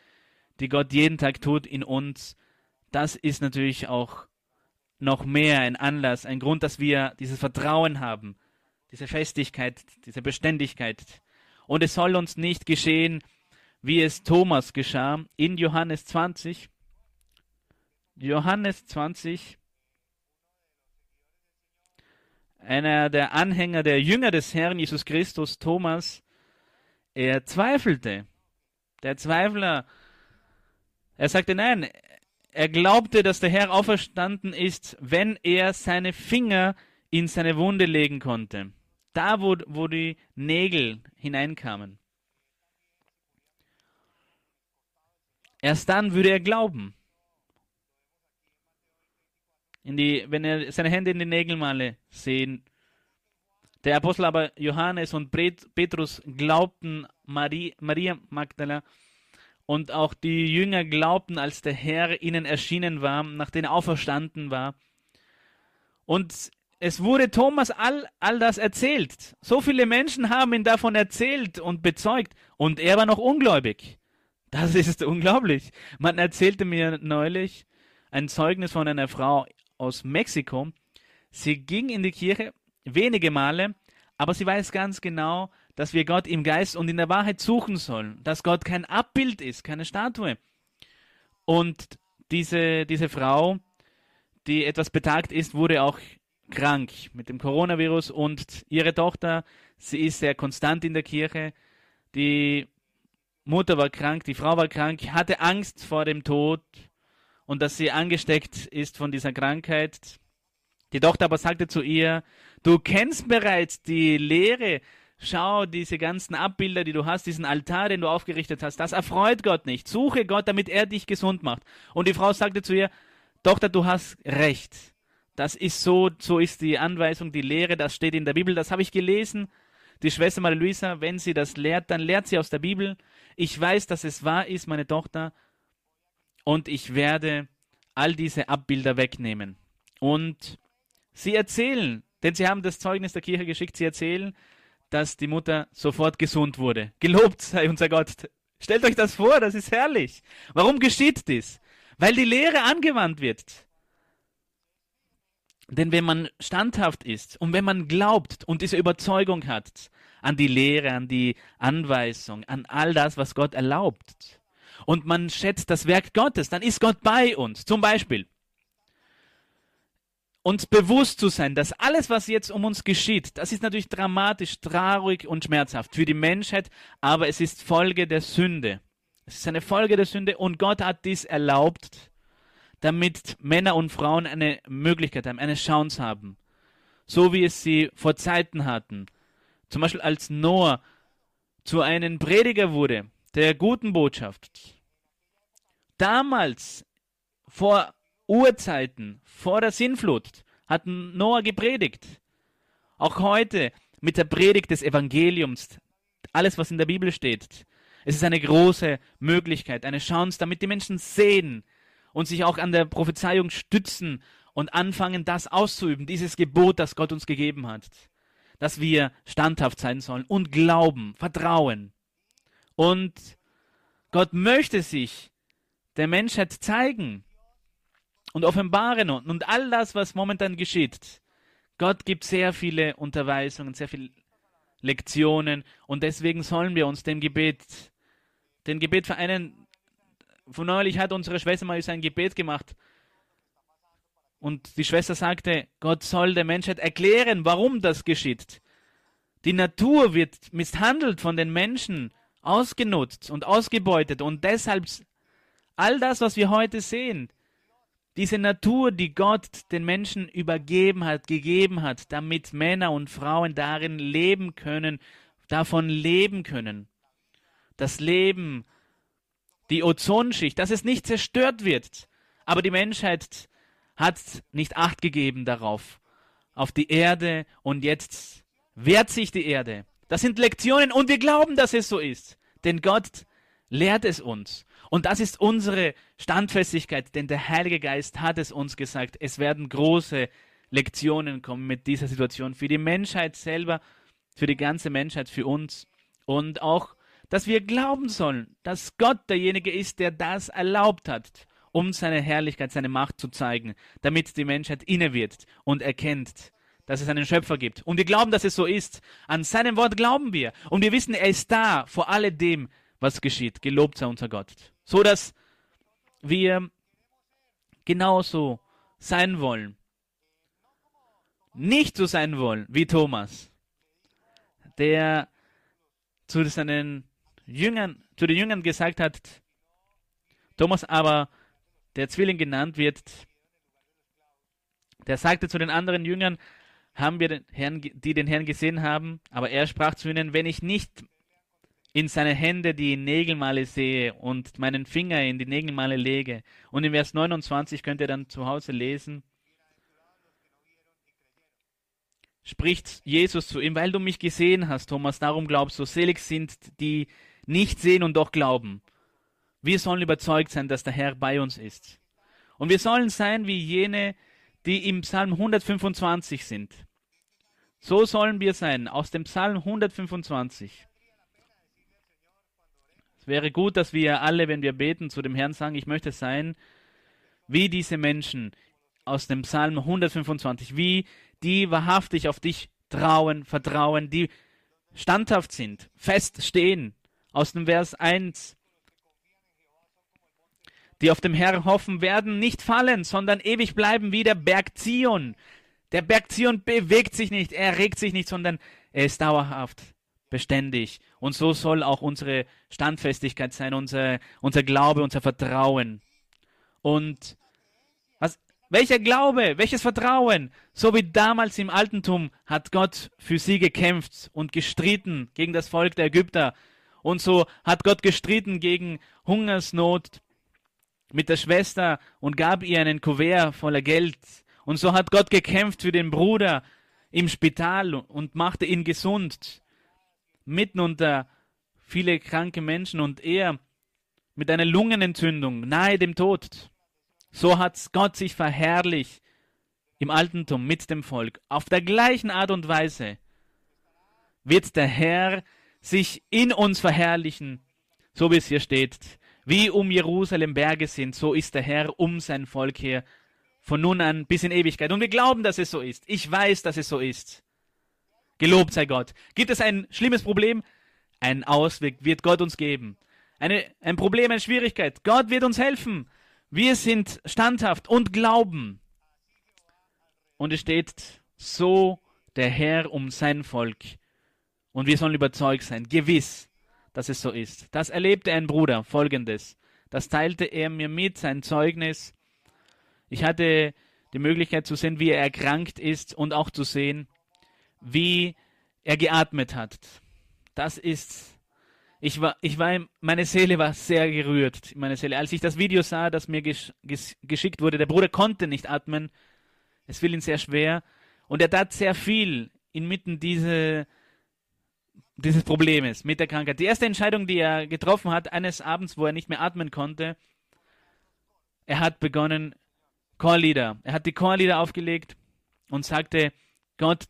die Gott jeden Tag tut in uns, das ist natürlich auch noch mehr ein Anlass, ein Grund, dass wir dieses Vertrauen haben, diese Festigkeit, diese Beständigkeit. Und es soll uns nicht geschehen, wie es Thomas geschah in Johannes 20. Johannes 20. Einer der Anhänger, der Jünger des Herrn Jesus Christus, Thomas, er zweifelte. Der Zweifler, er sagte nein, er glaubte, dass der Herr auferstanden ist, wenn er seine Finger in seine Wunde legen konnte. Da, wo, wo die Nägel hineinkamen. Erst dann würde er glauben. Die, wenn er seine Hände in die Nägelmale sehen. Der Apostel aber Johannes und Petrus glaubten Marie, Maria Magdala und auch die Jünger glaubten, als der Herr ihnen erschienen war, nachdem er auferstanden war. Und es wurde Thomas all, all das erzählt. So viele Menschen haben ihn davon erzählt und bezeugt und er war noch ungläubig. Das ist unglaublich. Man erzählte mir neulich ein Zeugnis von einer Frau aus Mexiko. Sie ging in die Kirche wenige Male, aber sie weiß ganz genau, dass wir Gott im Geist und in der Wahrheit suchen sollen, dass Gott kein Abbild ist, keine Statue. Und diese, diese Frau, die etwas betagt ist, wurde auch krank mit dem Coronavirus und ihre Tochter, sie ist sehr konstant in der Kirche, die Mutter war krank, die Frau war krank, hatte Angst vor dem Tod und dass sie angesteckt ist von dieser Krankheit. Die Tochter aber sagte zu ihr, du kennst bereits die Lehre, schau diese ganzen Abbilder, die du hast, diesen Altar, den du aufgerichtet hast, das erfreut Gott nicht. Suche Gott, damit er dich gesund macht. Und die Frau sagte zu ihr, Tochter, du hast recht. Das ist so, so ist die Anweisung, die Lehre, das steht in der Bibel, das habe ich gelesen. Die Schwester Maria Luisa, wenn sie das lehrt, dann lehrt sie aus der Bibel. Ich weiß, dass es wahr ist, meine Tochter, und ich werde all diese Abbilder wegnehmen. Und sie erzählen, denn sie haben das Zeugnis der Kirche geschickt, sie erzählen, dass die Mutter sofort gesund wurde. Gelobt sei unser Gott. Stellt euch das vor, das ist herrlich. Warum geschieht dies? Weil die Lehre angewandt wird. Denn wenn man standhaft ist und wenn man glaubt und diese Überzeugung hat, an die Lehre, an die Anweisung, an all das, was Gott erlaubt. Und man schätzt das Werk Gottes, dann ist Gott bei uns. Zum Beispiel, uns bewusst zu sein, dass alles, was jetzt um uns geschieht, das ist natürlich dramatisch, traurig und schmerzhaft für die Menschheit, aber es ist Folge der Sünde. Es ist eine Folge der Sünde und Gott hat dies erlaubt, damit Männer und Frauen eine Möglichkeit haben, eine Chance haben. so wie es sie vor Zeiten hatten. Zum Beispiel als Noah zu einem Prediger wurde, der guten Botschaft. Damals, vor Urzeiten, vor der Sinnflut, hat Noah gepredigt. Auch heute mit der Predigt des Evangeliums, alles was in der Bibel steht. Es ist eine große Möglichkeit, eine Chance, damit die Menschen sehen und sich auch an der Prophezeiung stützen und anfangen, das auszuüben, dieses Gebot, das Gott uns gegeben hat dass wir standhaft sein sollen und glauben, vertrauen. Und Gott möchte sich der Menschheit zeigen und offenbaren und all das, was momentan geschieht. Gott gibt sehr viele Unterweisungen, sehr viele Lektionen und deswegen sollen wir uns dem Gebet, den Gebet vereinen. Von neulich hat unsere Schwester mal ein Gebet gemacht und die Schwester sagte, Gott soll der Menschheit erklären, warum das geschieht. Die Natur wird misshandelt von den Menschen, ausgenutzt und ausgebeutet. Und deshalb all das, was wir heute sehen, diese Natur, die Gott den Menschen übergeben hat, gegeben hat, damit Männer und Frauen darin leben können, davon leben können. Das Leben, die Ozonschicht, dass es nicht zerstört wird. Aber die Menschheit hat nicht Acht gegeben darauf, auf die Erde und jetzt wehrt sich die Erde. Das sind Lektionen und wir glauben, dass es so ist. Denn Gott lehrt es uns. Und das ist unsere Standfestigkeit, denn der Heilige Geist hat es uns gesagt. Es werden große Lektionen kommen mit dieser Situation für die Menschheit selber, für die ganze Menschheit, für uns. Und auch, dass wir glauben sollen, dass Gott derjenige ist, der das erlaubt hat um seine Herrlichkeit, seine Macht zu zeigen, damit die Menschheit inne wird und erkennt, dass es einen Schöpfer gibt. Und wir glauben, dass es so ist. An seinem Wort glauben wir. Und wir wissen, er ist da vor alledem, was geschieht. Gelobt sei unser Gott. So dass wir genauso sein wollen. Nicht so sein wollen wie Thomas, der zu seinen Jüngern, zu den Jüngern gesagt hat, Thomas aber der Zwilling genannt wird, der sagte zu den anderen Jüngern, haben wir den Herrn, die den Herrn gesehen haben, aber er sprach zu ihnen, wenn ich nicht in seine Hände die Nägelmale sehe und meinen Finger in die Nägelmale lege. Und in Vers 29 könnt ihr dann zu Hause lesen, spricht Jesus zu ihm, weil du mich gesehen hast, Thomas, darum glaubst du, selig sind die nicht sehen und doch glauben. Wir sollen überzeugt sein, dass der Herr bei uns ist. Und wir sollen sein wie jene, die im Psalm 125 sind. So sollen wir sein, aus dem Psalm 125. Es wäre gut, dass wir alle, wenn wir beten, zu dem Herrn sagen, ich möchte sein wie diese Menschen aus dem Psalm 125, wie die wahrhaftig auf dich trauen, vertrauen, die standhaft sind, fest stehen. Aus dem Vers 1 die auf dem Herrn hoffen, werden nicht fallen, sondern ewig bleiben wie der Berg Zion. Der Berg Zion bewegt sich nicht, er regt sich nicht, sondern er ist dauerhaft, beständig. Und so soll auch unsere Standfestigkeit sein, unser, unser Glaube, unser Vertrauen. Und was, welcher Glaube, welches Vertrauen? So wie damals im Altentum hat Gott für sie gekämpft und gestritten gegen das Volk der Ägypter. Und so hat Gott gestritten gegen Hungersnot, mit der Schwester und gab ihr einen Kuvert voller Geld. Und so hat Gott gekämpft für den Bruder im Spital und machte ihn gesund. Mitten unter viele kranke Menschen und er mit einer Lungenentzündung nahe dem Tod. So hat Gott sich verherrlicht im Altentum mit dem Volk. Auf der gleichen Art und Weise wird der Herr sich in uns verherrlichen, so wie es hier steht. Wie um Jerusalem Berge sind, so ist der Herr um sein Volk her, von nun an bis in Ewigkeit. Und wir glauben, dass es so ist. Ich weiß, dass es so ist. Gelobt sei Gott. Gibt es ein schlimmes Problem? Ein Ausweg wird Gott uns geben. Eine, ein Problem, eine Schwierigkeit. Gott wird uns helfen. Wir sind standhaft und glauben. Und es steht, so der Herr um sein Volk. Und wir sollen überzeugt sein, gewiss, dass es so ist. Das erlebte ein Bruder, folgendes. Das teilte er mir mit, sein Zeugnis. Ich hatte die Möglichkeit zu sehen, wie er erkrankt ist und auch zu sehen, wie er geatmet hat. Das ist, ich war, ich war, meine Seele war sehr gerührt, meine Seele. Als ich das Video sah, das mir gesch gesch geschickt wurde, der Bruder konnte nicht atmen, es fiel ihm sehr schwer und er tat sehr viel inmitten diese, dieses Problems mit der Krankheit. Die erste Entscheidung, die er getroffen hat, eines Abends, wo er nicht mehr atmen konnte, er hat begonnen, Chorlieder. Er hat die Chorlieder aufgelegt und sagte, Gott,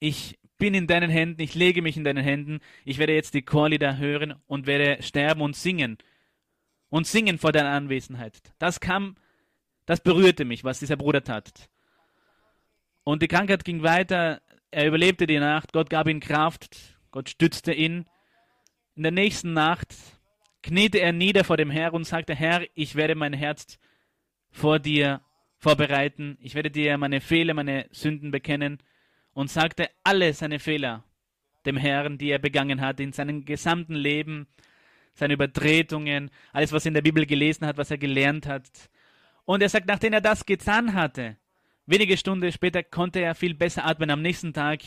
ich bin in deinen Händen, ich lege mich in deinen Händen, ich werde jetzt die Chorlieder hören und werde sterben und singen. Und singen vor deiner Anwesenheit. Das kam, das berührte mich, was dieser Bruder tat. Und die Krankheit ging weiter, er überlebte die Nacht, Gott gab ihm Kraft, Gott stützte ihn. In der nächsten Nacht kniete er nieder vor dem Herr und sagte, Herr, ich werde mein Herz vor dir vorbereiten, ich werde dir meine Fehler, meine Sünden bekennen und sagte alle seine Fehler dem Herrn, die er begangen hat in seinem gesamten Leben, seine Übertretungen, alles, was er in der Bibel gelesen hat, was er gelernt hat. Und er sagt, nachdem er das getan hatte, wenige Stunden später konnte er viel besser atmen. Am nächsten Tag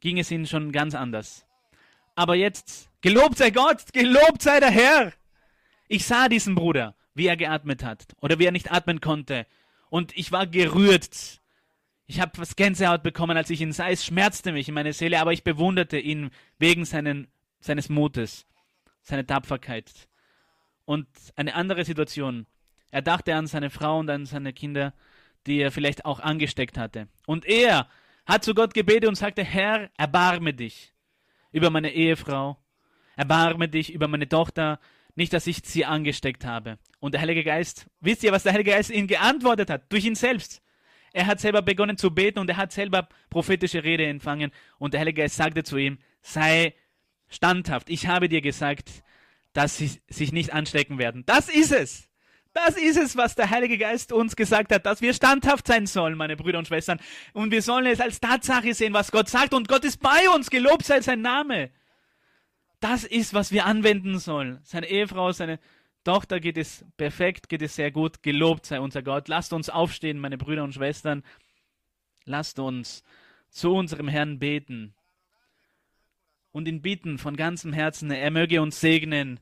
ging es ihm schon ganz anders. Aber jetzt, gelobt sei Gott, gelobt sei der Herr. Ich sah diesen Bruder, wie er geatmet hat oder wie er nicht atmen konnte. Und ich war gerührt ich habe was Gänsehaut bekommen, als ich ihn sah. Es schmerzte mich in meiner Seele, aber ich bewunderte ihn wegen seinen, seines Mutes, seiner Tapferkeit. Und eine andere Situation. Er dachte an seine Frau und an seine Kinder, die er vielleicht auch angesteckt hatte. Und er hat zu Gott gebetet und sagte, Herr, erbarme dich über meine Ehefrau, erbarme dich über meine Tochter, nicht, dass ich sie angesteckt habe. Und der Heilige Geist, wisst ihr, was der Heilige Geist ihm geantwortet hat? Durch ihn selbst. Er hat selber begonnen zu beten und er hat selber prophetische Rede empfangen. Und der Heilige Geist sagte zu ihm, sei standhaft. Ich habe dir gesagt, dass sie sich nicht anstecken werden. Das ist es. Das ist es, was der Heilige Geist uns gesagt hat, dass wir standhaft sein sollen, meine Brüder und Schwestern. Und wir sollen es als Tatsache sehen, was Gott sagt. Und Gott ist bei uns. Gelobt sei sein Name. Das ist, was wir anwenden sollen. Seine Ehefrau, seine Tochter geht es perfekt, geht es sehr gut. Gelobt sei unser Gott. Lasst uns aufstehen, meine Brüder und Schwestern. Lasst uns zu unserem Herrn beten und ihn bitten von ganzem Herzen, er möge uns segnen,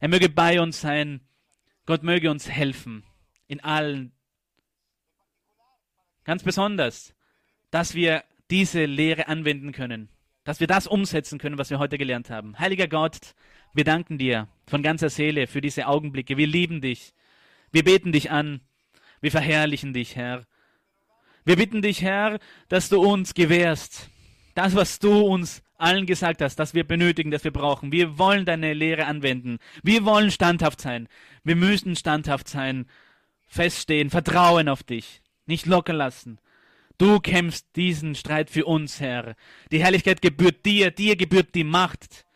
er möge bei uns sein, Gott möge uns helfen in allen. Ganz besonders, dass wir diese Lehre anwenden können, dass wir das umsetzen können, was wir heute gelernt haben. Heiliger Gott, wir danken dir von ganzer Seele für diese Augenblicke. Wir lieben dich. Wir beten dich an. Wir verherrlichen dich, Herr. Wir bitten dich, Herr, dass du uns gewährst. Das, was du uns allen gesagt hast, dass wir benötigen, dass wir brauchen. Wir wollen deine Lehre anwenden. Wir wollen standhaft sein. Wir müssen standhaft sein, feststehen, vertrauen auf dich, nicht locker lassen. Du kämpfst diesen Streit für uns, Herr. Die Herrlichkeit gebührt dir, dir gebührt die Macht.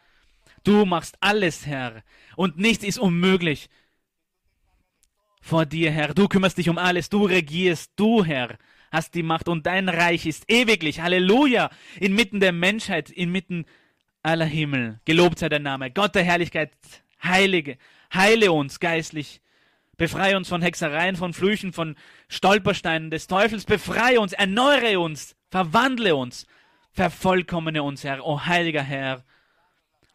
Du machst alles, Herr, und nichts ist unmöglich vor dir, Herr. Du kümmerst dich um alles, du regierst, du, Herr, hast die Macht und dein Reich ist ewiglich. Halleluja! Inmitten der Menschheit, inmitten aller Himmel. Gelobt sei dein Name. Gott der Herrlichkeit, Heilige, heile uns geistlich. Befreie uns von Hexereien, von Flüchen, von Stolpersteinen des Teufels. Befreie uns, erneuere uns, verwandle uns, vervollkommene uns, Herr. O heiliger Herr,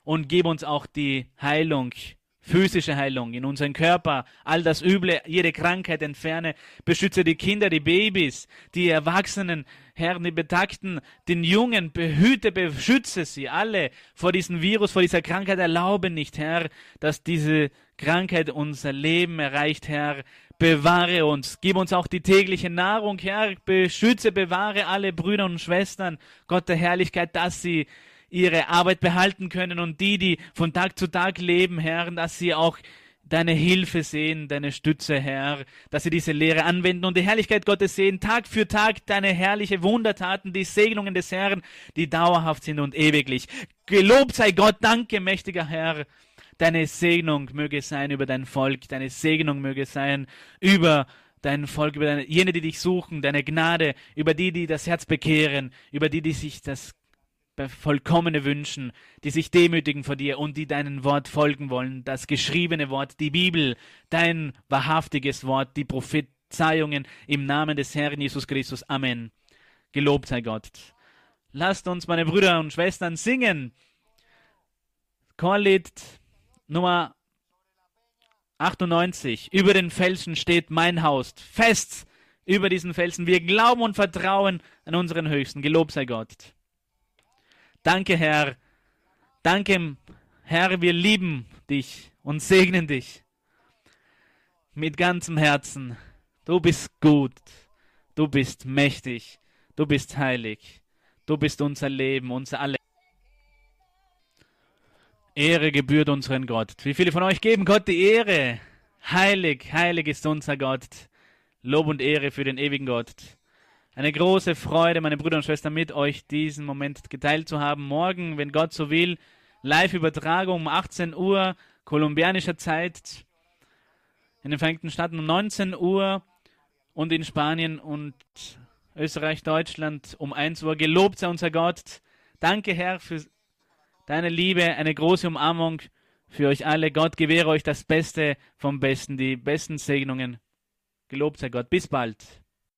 und gib uns auch die Heilung, physische Heilung in unseren Körper, all das Üble, jede Krankheit entferne, beschütze die Kinder, die Babys, die Erwachsenen, Herr, die Betagten, den Jungen, behüte, beschütze sie alle vor diesem Virus, vor dieser Krankheit. Erlaube nicht, Herr, dass diese Krankheit unser Leben erreicht, Herr. Bewahre uns, gib uns auch die tägliche Nahrung, Herr. Beschütze, bewahre alle Brüder und Schwestern, Gott der Herrlichkeit, dass sie ihre Arbeit behalten können und die, die von Tag zu Tag leben, Herr, dass sie auch deine Hilfe sehen, deine Stütze, Herr, dass sie diese Lehre anwenden und die Herrlichkeit Gottes sehen, Tag für Tag deine herrliche Wundertaten, die Segnungen des Herrn, die dauerhaft sind und ewiglich. Gelobt sei Gott, danke, mächtiger Herr. Deine Segnung möge sein über dein Volk, deine Segnung möge sein über dein Volk, über deine, jene, die dich suchen, deine Gnade, über die, die das Herz bekehren, über die, die sich das vollkommene wünschen, die sich demütigen vor dir und die deinem Wort folgen wollen, das geschriebene Wort, die Bibel, dein wahrhaftiges Wort, die Prophezeiungen im Namen des Herrn Jesus Christus. Amen. Gelobt sei Gott. Lasst uns, meine Brüder und Schwestern, singen. Chorlied Nummer 98. Über den Felsen steht mein Haus. Fest über diesen Felsen. Wir glauben und vertrauen an unseren Höchsten. Gelobt sei Gott. Danke, Herr. Danke, Herr, wir lieben dich und segnen dich mit ganzem Herzen. Du bist gut. Du bist mächtig. Du bist heilig. Du bist unser Leben, unser Alle. Ehre gebührt unseren Gott. Wie viele von euch geben Gott die Ehre? Heilig, heilig ist unser Gott. Lob und Ehre für den ewigen Gott. Eine große Freude, meine Brüder und Schwestern, mit euch diesen Moment geteilt zu haben. Morgen, wenn Gott so will, Live-Übertragung um 18 Uhr, kolumbianischer Zeit. In den Vereinigten Staaten um 19 Uhr und in Spanien und Österreich, Deutschland um 1 Uhr. Gelobt sei unser Gott. Danke, Herr, für deine Liebe, eine große Umarmung für euch alle. Gott gewähre euch das Beste vom Besten, die besten Segnungen. Gelobt sei Gott. Bis bald.